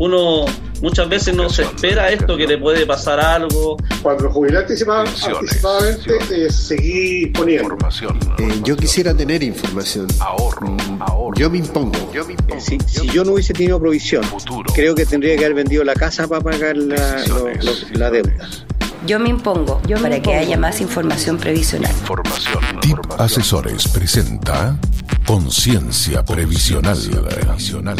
uno muchas veces no se espera esto, que le puede pasar algo. Cuando jubilé anticipadamente, eh, seguí poniendo. Información. Eh, yo quisiera tener información. Ahorro, mm, ahorro. Yo me impongo. Yo me impongo. Si, si, yo no hubiese tenido provisión, Futuro. creo que tendría que haber vendido la casa para pagar la, lo, lo, la deuda. Yo me impongo yo me para impongo. que haya más información previsional. Información. TIP Asesores presenta Conciencia Previsional. previsional.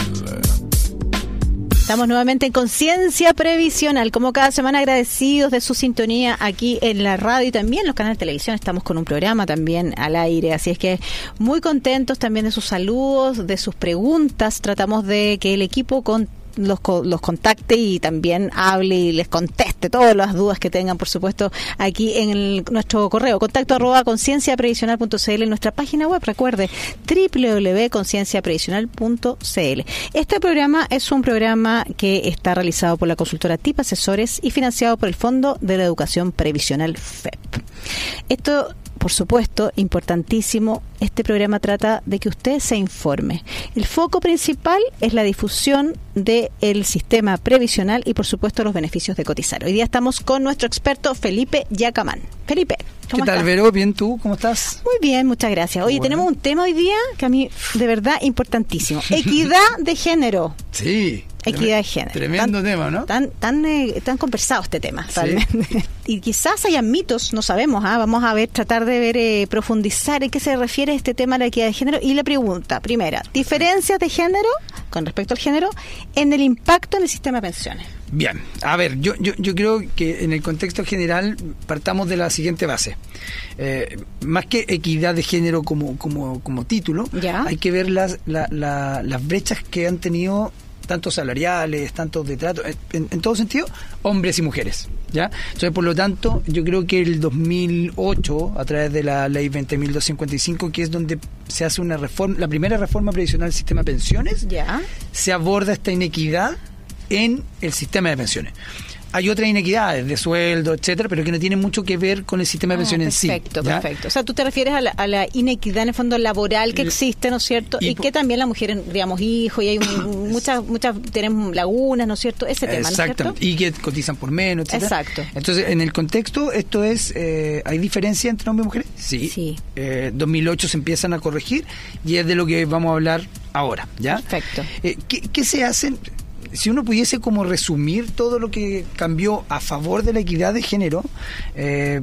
Estamos nuevamente en Conciencia Previsional, como cada semana agradecidos de su sintonía aquí en la radio y también los canales de televisión. Estamos con un programa también al aire, así es que muy contentos también de sus saludos, de sus preguntas. Tratamos de que el equipo con los, los contacte y también hable y les conteste todas las dudas que tengan, por supuesto, aquí en nuestro correo, contacto arroba concienciaprevisional.cl en nuestra página web, recuerde, www.concienciaprevisional.cl. Este programa es un programa que está realizado por la consultora TIP Asesores y financiado por el Fondo de la Educación Previsional FEP. Esto por supuesto, importantísimo, este programa trata de que usted se informe. El foco principal es la difusión del sistema previsional y, por supuesto, los beneficios de cotizar. Hoy día estamos con nuestro experto Felipe Yacamán. Felipe. ¿Qué tal, estás? Vero? Bien, ¿tú? ¿Cómo estás? Muy bien, muchas gracias. Oye, bueno. tenemos un tema hoy día que a mí, de verdad, importantísimo. Equidad de género. Sí. Equidad de género. Tremendo tan, tema, ¿no? Tan, tan, eh, tan conversado este tema, ¿Sí? realmente. Y quizás hayan mitos, no sabemos, ¿ah? vamos a ver, tratar de ver, eh, profundizar en qué se refiere este tema de la equidad de género. Y la pregunta, primera, diferencias de género, con respecto al género, en el impacto en el sistema de pensiones. Bien, a ver, yo, yo, yo creo que en el contexto general partamos de la siguiente base. Eh, más que equidad de género como, como, como título, ¿Ya? hay que ver las, la, la, las brechas que han tenido tanto salariales, tanto de trato, en, en, todo sentido, hombres y mujeres. ¿ya? Entonces, por lo tanto, yo creo que el 2008, a través de la ley 20.255, que es donde se hace una reforma, la primera reforma previsional del sistema de pensiones, ¿Ya? se aborda esta inequidad en el sistema de pensiones. Hay otras inequidades de sueldo, etcétera, pero que no tienen mucho que ver con el sistema de pensiones ah, perfecto, en sí. Perfecto, perfecto. O sea, tú te refieres a la, a la, inequidad en el fondo laboral que existe, ¿no es cierto? Y, y que también las mujeres, digamos, hijos, y hay muchas, muchas, tenemos lagunas, ¿no es cierto? Ese tema, Exactamente. ¿no es Y que cotizan por menos, etcétera. Exacto. Entonces, en el contexto, esto es, eh, ¿hay diferencia entre hombres y mujeres? Sí. sí. Eh, 2008 se empiezan a corregir y es de lo que vamos a hablar ahora, ¿ya? Perfecto. Eh, ¿qué, ¿Qué se hacen? Si uno pudiese como resumir todo lo que cambió a favor de la equidad de género, eh,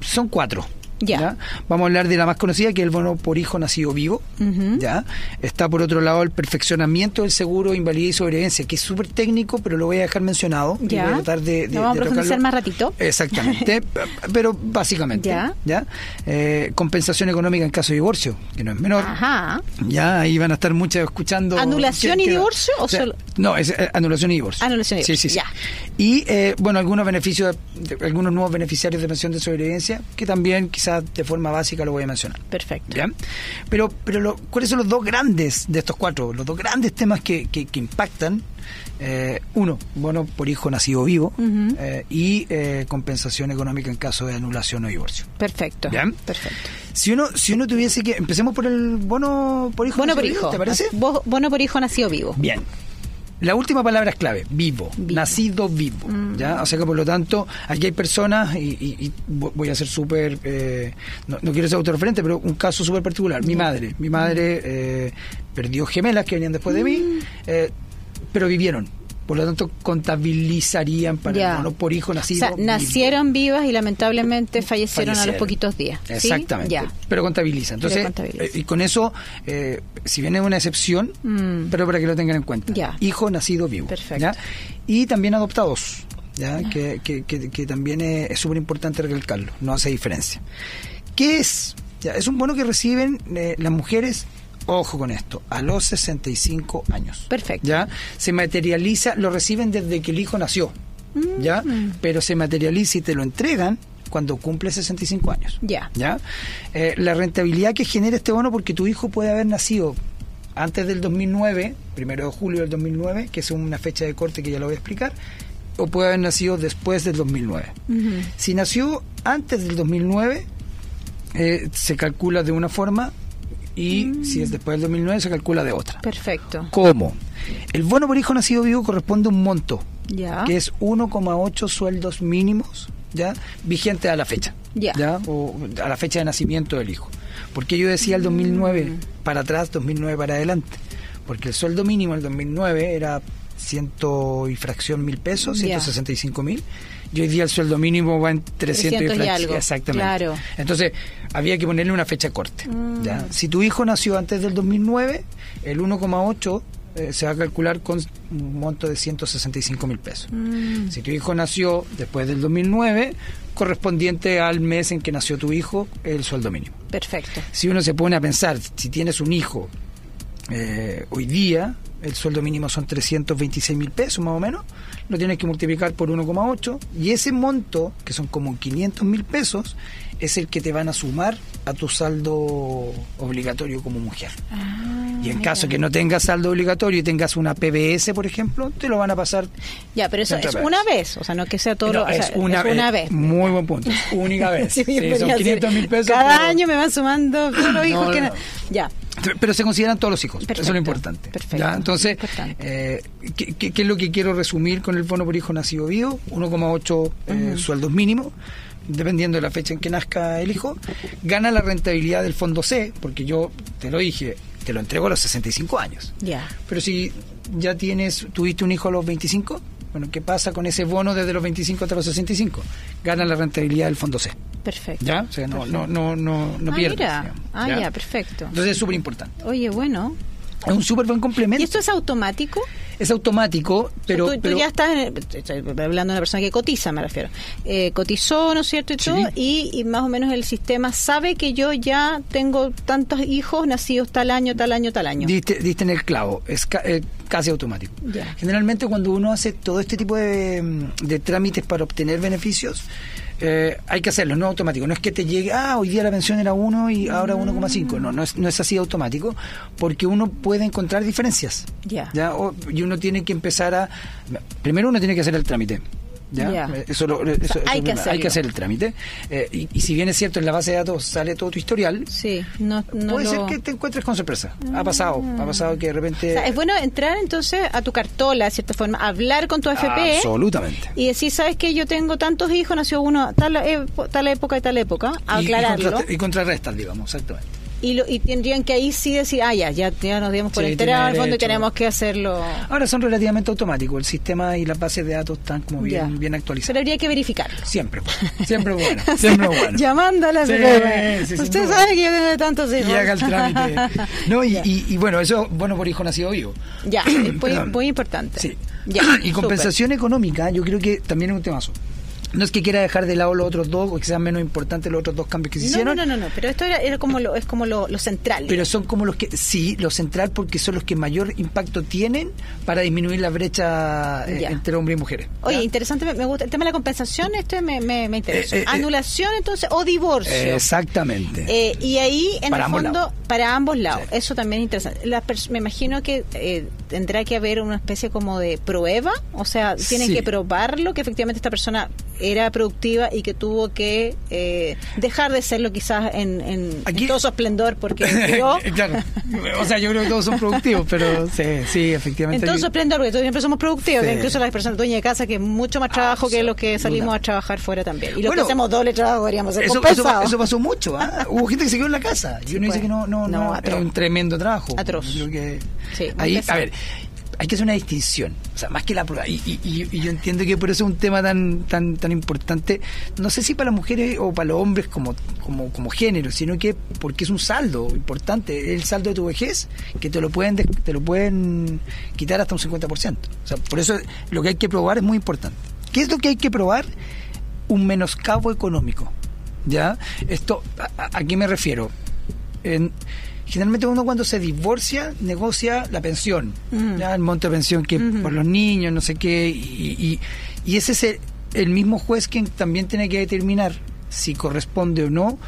son cuatro. Ya. ¿ya? Vamos a hablar de la más conocida, que es el bono por hijo nacido vivo. Uh -huh. ¿ya? Está por otro lado el perfeccionamiento del seguro, invalidez y sobrevivencia, que es súper técnico, pero lo voy a dejar mencionado. Ya. Y voy a tratar de, de, ¿Lo vamos de a profundizar más ratito? Exactamente, pero básicamente. Ya. ¿ya? Eh, compensación económica en caso de divorcio, que no es menor. Ajá. Ya, ahí van a estar muchas escuchando. ¿Anulación ¿qué, y divorcio? O sea, solo... No, es eh, anulación y divorcio. Anulación y divorcio. Sí, sí, sí. Ya. Y, eh, bueno, algunos beneficios, algunos nuevos beneficiarios de pensión de sobrevivencia, que también quizás de forma básica lo voy a mencionar. Perfecto. ¿Ya? Pero, pero lo, ¿cuáles son los dos grandes de estos cuatro? Los dos grandes temas que, que, que impactan. Eh, uno, bueno, por hijo nacido vivo uh -huh. eh, y eh, compensación económica en caso de anulación o divorcio. Perfecto. ¿Bien? Perfecto. Si uno, si uno tuviese que. Empecemos por el bono por hijo bono por vivo. ¿te parece? Bono por hijo nacido vivo. Bien. La última palabra es clave, vivo, vivo. nacido vivo. Mm. ¿ya? O sea que por lo tanto, aquí hay personas, y, y, y voy a ser súper, eh, no, no, quiero ser autorreferente, pero un caso súper particular. Mi madre, mi madre eh, perdió gemelas que venían después de mí, Mm. eh, pero vivieron. Por lo tanto, contabilizarían para ya. el por hijo nacido. O sea, nacieron vivo. vivas y lamentablemente fallecieron, fallecieron, a los poquitos días. Exactamente. Pero contabiliza. Entonces. Eh, y con eso, eh, si bien es una excepción, mm. pero para que lo tengan en cuenta. Ya. Hijo nacido vivo. Perfecto. ¿ya? Y también adoptados. ¿ya? Que, que, que, que, también es súper importante recalcarlo. No hace diferencia. ¿Qué es? ¿Ya? Es un bono que reciben eh, las mujeres ojo con esto, a los 65 años. Perfecto. ¿Ya? Se materializa, lo reciben desde que el hijo nació. Mm. ¿Ya? Pero se materializa y te lo entregan cuando cumple 65 años. Ya. ¿Ya? Eh, la rentabilidad que genera este bono porque tu hijo puede haber nacido antes del 2009, primero de julio del 2009, que es una fecha de corte que ya lo voy a explicar, o puede haber nacido después del 2009. Uh -huh. Si nació antes del 2009, eh, se calcula de una forma y si es después del 2009 se calcula de otra. Perfecto. ¿Cómo? El bono por hijo nacido vivo corresponde a un monto Ya. que es 1,8 sueldos mínimos ya vigente a la fecha Ya. o a la fecha de nacimiento del hijo porque yo decía el 2009 Mm. para atrás 2009 para adelante porque el sueldo mínimo el 2009 era ciento y fracción mil pesos Ya. 165 mil y hoy día el sueldo mínimo va en 300, 300 y algo, exactamente claro. entonces había que ponerle una fecha corte Mm. ¿ya? si tu hijo nació antes del 2009 el 1,8 eh, se va a calcular con un monto de 165 mil pesos Mm. si tu hijo nació después del 2009, correspondiente al mes en que nació tu hijo, el sueldo mínimo. Perfecto. Si uno se pone a pensar, si tienes un hijo eh, hoy día, el sueldo mínimo son 326 mil pesos más o menos, lo tienes que multiplicar por 1,8 y ese monto, que son como 500 mil pesos, es el que te van a sumar a tu saldo obligatorio como mujer. y en caso que no tengas saldo obligatorio y tengas una PBS, por ejemplo, te lo van a pasar Ya, pero eso es una vez, o sea, no que sea todo no, lo, o sea, es una, es vez. Muy buen punto. Única vez. Sí, son venía a 500 decir, mil pesos. Cada pero- año me van sumando No, que... no. Ya, Pero se consideran todos los hijos. Eso es lo importante. perfecto, ¿ya? Entonces, importante. eh, ¿qué, qué, qué es lo que quiero resumir con el bono por hijo nacido vivo? 1,8 eh, sueldos mínimos, dependiendo de la fecha en que nazca el hijo. Gana la rentabilidad del fondo C, porque yo te lo dije, te lo entrego a los 65 años. ya. Pero si ya tienes, tuviste un hijo a los 25, bueno, ¿qué pasa con ese bono desde los 25 hasta los 65? Gana la rentabilidad del fondo C. Perfecto. ¿Ya? O sea, no, no, no, no, no ah, pierdes. mira. Ah, ya, perfecto. Entonces es súper importante. Oye, bueno. Es un súper buen complemento. ¿Y esto es automático? Es automático, pero... O sea, tú, tú pero- ya estás, en estoy hablando de una persona que cotiza, me refiero. Eh, cotizó, ¿no es cierto? Y, Sí. todo, y, y más o menos el sistema sabe que yo ya tengo tantos hijos nacidos tal año, tal año, tal año. Diste, diste en el clavo, es ca- eh, casi automático. Ya. Generalmente cuando uno hace todo este tipo de, de trámites para obtener beneficios, eh, hay que hacerlo, no automático. No es que te llegue, ah, hoy día la pensión era 1 y ahora 1,5. No, no es, no es así automático, porque uno puede encontrar diferencias. Ya. ¿ya? O- y uno tiene que empezar a... Primero uno tiene que hacer el trámite. ¿Ya? Eh, Eso, lo- eso- eso hay que hay que hacer el trámite. Eh, y, y si bien es cierto, en la base de datos sale todo tu historial, Sí, no, no puede lo- ser que te encuentres con sorpresa. Ha pasado, ha pasado que de repente... O sea, es bueno entrar entonces a tu cartola, de cierta forma, hablar con tu AFP Absolutamente. y decir, ¿sabes que Yo tengo tantos hijos, nació uno tal, epo- tal época y tal época, Y- y, aclararlo. contrasta- y contrarrestas, digamos, exactamente. Y, lo- y tendrían que ahí sí decir, ah, ya, ya, ya nos dimos por Sí, enterado al fondo y tenemos que hacerlo. Ahora son relativamente automáticos. El sistema y las bases de datos están como bien, Ya. bien Pero actualizados. habría que verificarlo. Siempre, siempre bueno. Siempre bueno. Llamando a la Sí, sí, Usted sabe que yo tengo tantos Y hijos. haga el trámite. No, y, y- y bueno, eso, bueno, por hijo nacido vivo. Ya, es muy, muy importante. Sí. Ya, y compensación económica, yo creo que también es un temazo. No es que quiera dejar de lado los otros dos o que sean menos importantes los otros dos cambios que se No, hicieron. no, no, no, no, pero esto era, era como lo, es como lo, lo central. Pero son como los que, sí, lo central porque son los que mayor impacto tienen para disminuir la brecha eh, entre hombres y mujeres. Oye, ¿ya? interesante, me, me gusta. El tema de la compensación, este me, me, me interesa. Eh, eh. Anulación, entonces, o divorcio. Exactamente. Y ahí, en Para el fondo, lados. para ambos lados. Sí. Eso también es interesante. La me imagino que eh, tendrá que haber una especie como de prueba. O sea, tienen Sí. que probarlo que efectivamente esta persona era productiva y que tuvo que eh, dejar de serlo quizás en, en, en Aquí- todo su esplendor porque yo... claro. O sea, yo creo que todos son productivos, pero sí, sí, En efectivamente. todo hay- su esplendor, porque todos siempre somos productivos, Sí. incluso las personas dueñas de casa, que mucho más trabajo que los que salimos a trabajar fuera también. Y los Bueno, que hacemos doble trabajo deberíamos ser Eso, eso, eso pasó mucho. ¿ah? Hubo gente que se quedó en la casa. Y Sí, uno dice pues. que no, no, No, no, era un tremendo trabajo. Atroz. Creo que Sí, ahí, pesado. a ver, hay que hacer una distinción. O sea, más que la prueba. Y, y- y- yo entiendo que por eso es un tema tan, tan, tan importante. No sé si para las mujeres o para los hombres como, como, como género, sino que porque es un saldo importante. El saldo de tu vejez que te lo pueden, te lo pueden quitar hasta un 50%. O sea, por eso lo que hay que probar es muy importante. ¿Qué es lo que hay que probar? Un menoscabo económico. ¿Ya? Esto, ¿a, a- a qué me refiero? En- generalmente uno cuando se divorcia negocia la pensión, Mm. ¿ya? el monto de pensión que Ujú. por los niños, no sé qué, y, y- y ese es el, el mismo juez quien también tiene que determinar si corresponde o no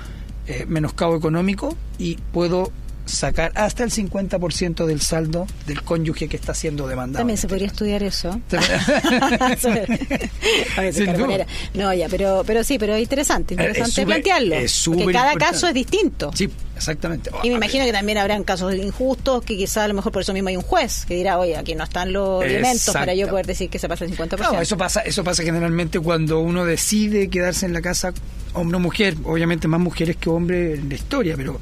eh, menoscabo económico y puedo sacar hasta el 50% del saldo del cónyuge que está siendo demandado. También se podría estudiar eso. no, ya, pero, pero sí, pero es interesante, interesante plantearlo. porque cada caso es distinto. Sí, exactamente. Y me imagino que también habrán casos injustos que quizá a lo mejor por eso mismo hay un juez que dirá, oye, aquí no están los elementos para yo poder decir que se pasa el 50%. No, eso pasa, eso pasa generalmente cuando uno decide quedarse en la casa, hombre o mujer, obviamente más mujeres que hombres en la historia, pero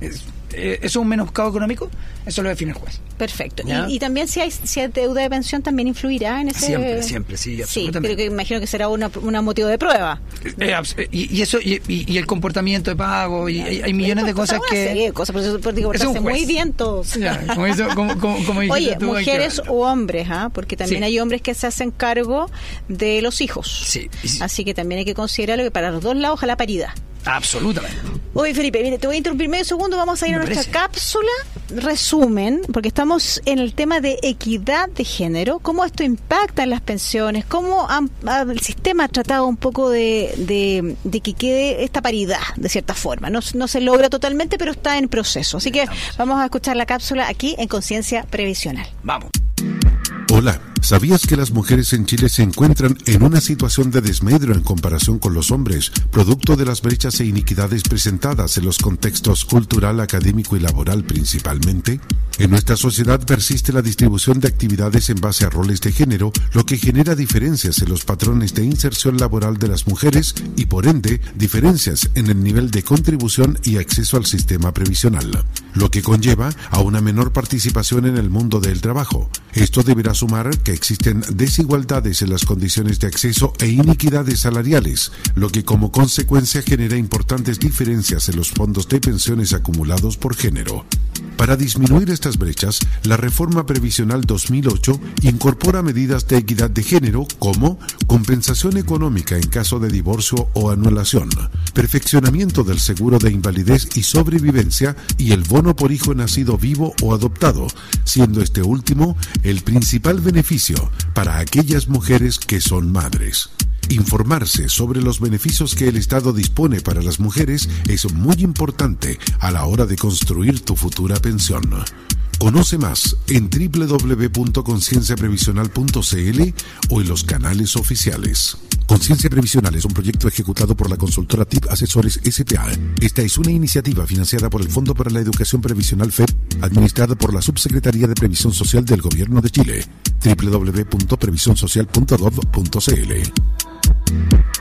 es, eh, ¿eso es un menoscabo económico? Eso lo define el juez. Perfecto. Y, también si hay, si hay deuda de pensión también influirá en ese... Siempre, siempre, sí, absolutamente. Sí, pero que imagino que será una, una motivo de prueba. Eh, eh, y, eso y, el comportamiento de pago y hay, millones de cosas que... Cosas, por eso digo, muy bien todos. Oye, mujeres o hombres, ¿ah? porque también hay hombres que se hacen cargo de los hijos. Sí. Así que también hay que considerarlo que para los dos lados la paridad. Absolutamente. Oye, Felipe, mire, te voy a interrumpir medio segundo. Vamos a ir a nuestra cápsula resumen, porque estamos en el tema de equidad de género, cómo esto impacta en las pensiones, cómo el sistema ha tratado un poco de, de, que quede esta paridad, de cierta forma. No, no se logra totalmente, pero está en proceso. Así que vamos a escuchar la cápsula aquí en Conciencia Previsional. Vamos. Hola, ¿sabías que las mujeres en Chile se encuentran en una situación de desmedro en comparación con los hombres, producto de las brechas e iniquidades presentadas en los contextos cultural, académico y laboral principalmente? En nuestra sociedad persiste la distribución de actividades en base a roles de género, lo que genera diferencias en los patrones de inserción laboral de las mujeres y por ende diferencias en el nivel de contribución y acceso al sistema previsional, lo que conlleva a una menor participación en el mundo del trabajo. Esto deberá sumar que existen desigualdades en las condiciones de acceso e iniquidades salariales, lo que como consecuencia genera importantes diferencias en los fondos de pensiones acumulados por género. Para disminuir estas brechas, la reforma previsional 2008 incorpora medidas de equidad de género como compensación económica en caso de divorcio o anulación, perfeccionamiento del seguro de invalidez y sobrevivencia y el bono por hijo nacido vivo o adoptado, siendo este último el principal beneficio para aquellas mujeres que son madres. Informarse sobre los beneficios que el Estado dispone para las mujeres es muy importante a la hora de construir tu futura pensión. Conoce más en www.concienciaprevisional.cl o en los canales oficiales. Conciencia Previsional es un proyecto ejecutado por la consultora TIP Asesores SPA. Esta es una iniciativa financiada por el Fondo para la Educación Previsional FED, administrada por la Subsecretaría de Previsión Social del Gobierno de Chile. www.previsionsocial.gov.cl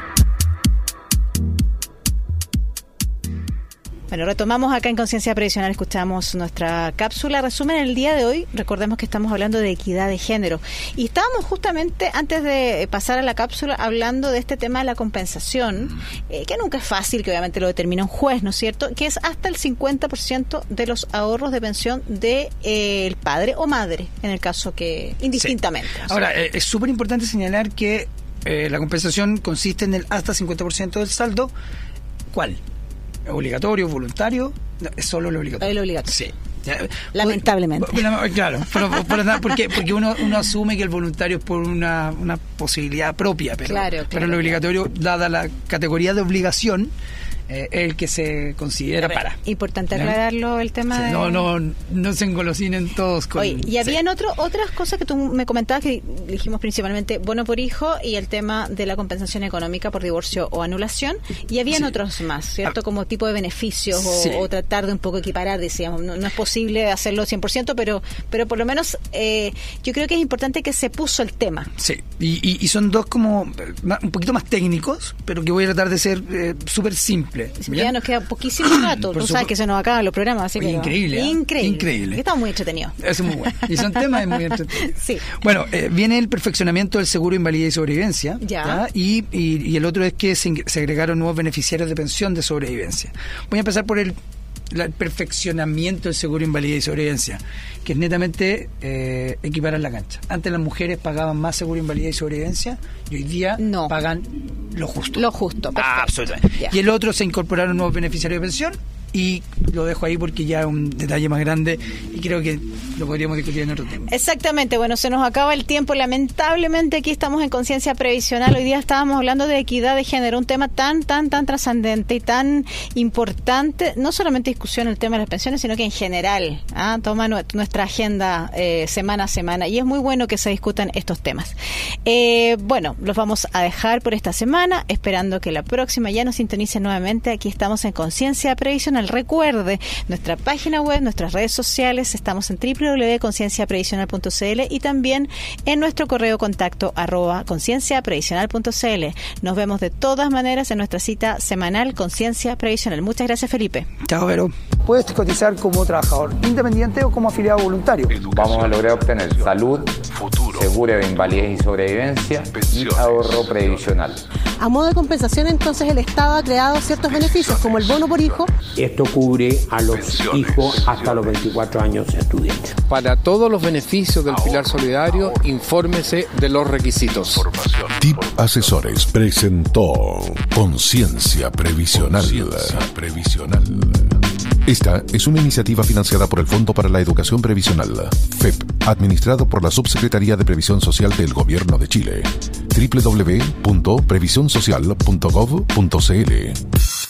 Bueno, retomamos acá en Conciencia Previsional, escuchamos nuestra cápsula resumen el día de hoy. Recordemos que estamos hablando de equidad de género. Y estábamos justamente, antes de pasar a la cápsula, hablando de este tema de la compensación, eh, que nunca es fácil, que obviamente lo determina un juez, ¿no es cierto? Que es hasta el 50% de los ahorros de pensión del de, eh, el padre o madre, en el caso que, indistintamente. Ahora, eh, es súper importante señalar que la compensación consiste en el hasta 50% del saldo. ¿Cuál? Obligatorio, voluntario, es solo lo obligatorio. El obligatorio. Sí. Lamentablemente. Claro, pero, porque, porque uno, uno asume que el voluntario es por una, una posibilidad propia, pero, pero el obligatorio, dada la categoría de obligación, eh, el que se considera para. Importante aclararlo el tema de... No, no, no se engolosinen todos con... Oye, y habían otro, otras cosas que tú me comentabas que dijimos principalmente bueno por hijo y el tema de la compensación económica por divorcio o anulación y habían otros más, ¿cierto? Ah. Como tipo de beneficios o, tratar de un poco equiparar, decíamos, no, es posible hacerlo 100%, pero, pero por lo menos eh, yo creo que es importante que se puso el tema. Sí, y, y, son dos como un poquito más técnicos, pero que voy a tratar de ser eh, súper ya nos queda poquísimo rato. Tú sabes que se nos acaban los programas. Así increíble. ¿eh? Increíble. Increíble. Está muy entretenido. Es muy bueno. Y son temas muy entretenidos. sí. Bueno, eh, viene el perfeccionamiento del seguro de invalidez y sobrevivencia. Ya. Y, y, el otro es que se, se agregaron nuevos beneficiarios de pensión de sobrevivencia. Voy a empezar por el el perfeccionamiento del seguro de invalidez y sobrevivencia, que es netamente eh, equiparar la cancha. Antes las mujeres pagaban más seguro de invalidez y sobrevivencia y hoy día no. pagan lo justo. Lo justo, absolutamente. Y el otro se incorporaron nuevos beneficiarios de pensión y lo dejo ahí porque ya es un detalle más grande y creo que lo podríamos discutir en otro tema. Exactamente, bueno, se nos acaba el tiempo. Lamentablemente aquí estamos en conciencia previsional. Hoy día estábamos hablando de equidad de género, un tema tan, tan, tan trascendente y tan importante, no solamente discusión el tema de las pensiones, sino que en general ¿ah? toma nuestra agenda eh, semana a semana y es muy bueno que se discutan estos temas. Eh, bueno, los vamos a dejar por esta semana, esperando que la próxima ya nos sintonice nuevamente. Aquí estamos en conciencia previsional. Recuerde nuestra página web, nuestras redes sociales, estamos en www.concienciaprevisional.cl y también en nuestro correo contacto arroba concienciaprevisional.cl. Nos vemos de todas maneras en nuestra cita semanal Conciencia Previsional. Muchas gracias, Felipe. Chao, Vero. Puedes cotizar como trabajador independiente o como afiliado voluntario. Vamos a lograr obtener salud, seguro de invalidez y sobrevivencia y ahorro previsional. A modo de compensación, entonces, el Estado ha creado ciertos beneficios, como el bono por hijo. Esto cubre a los hijos hasta los 24 años estudiantes. Para todos los beneficios del Pilar Solidario, infórmese de los requisitos. TIP Asesores presentó Conciencia Previsional. Previsional. Esta es una iniciativa financiada por el Fondo para la Educación Previsional, FEP, administrado por la Subsecretaría de Previsión Social del Gobierno de Chile. www.previsionsocial.gov.cl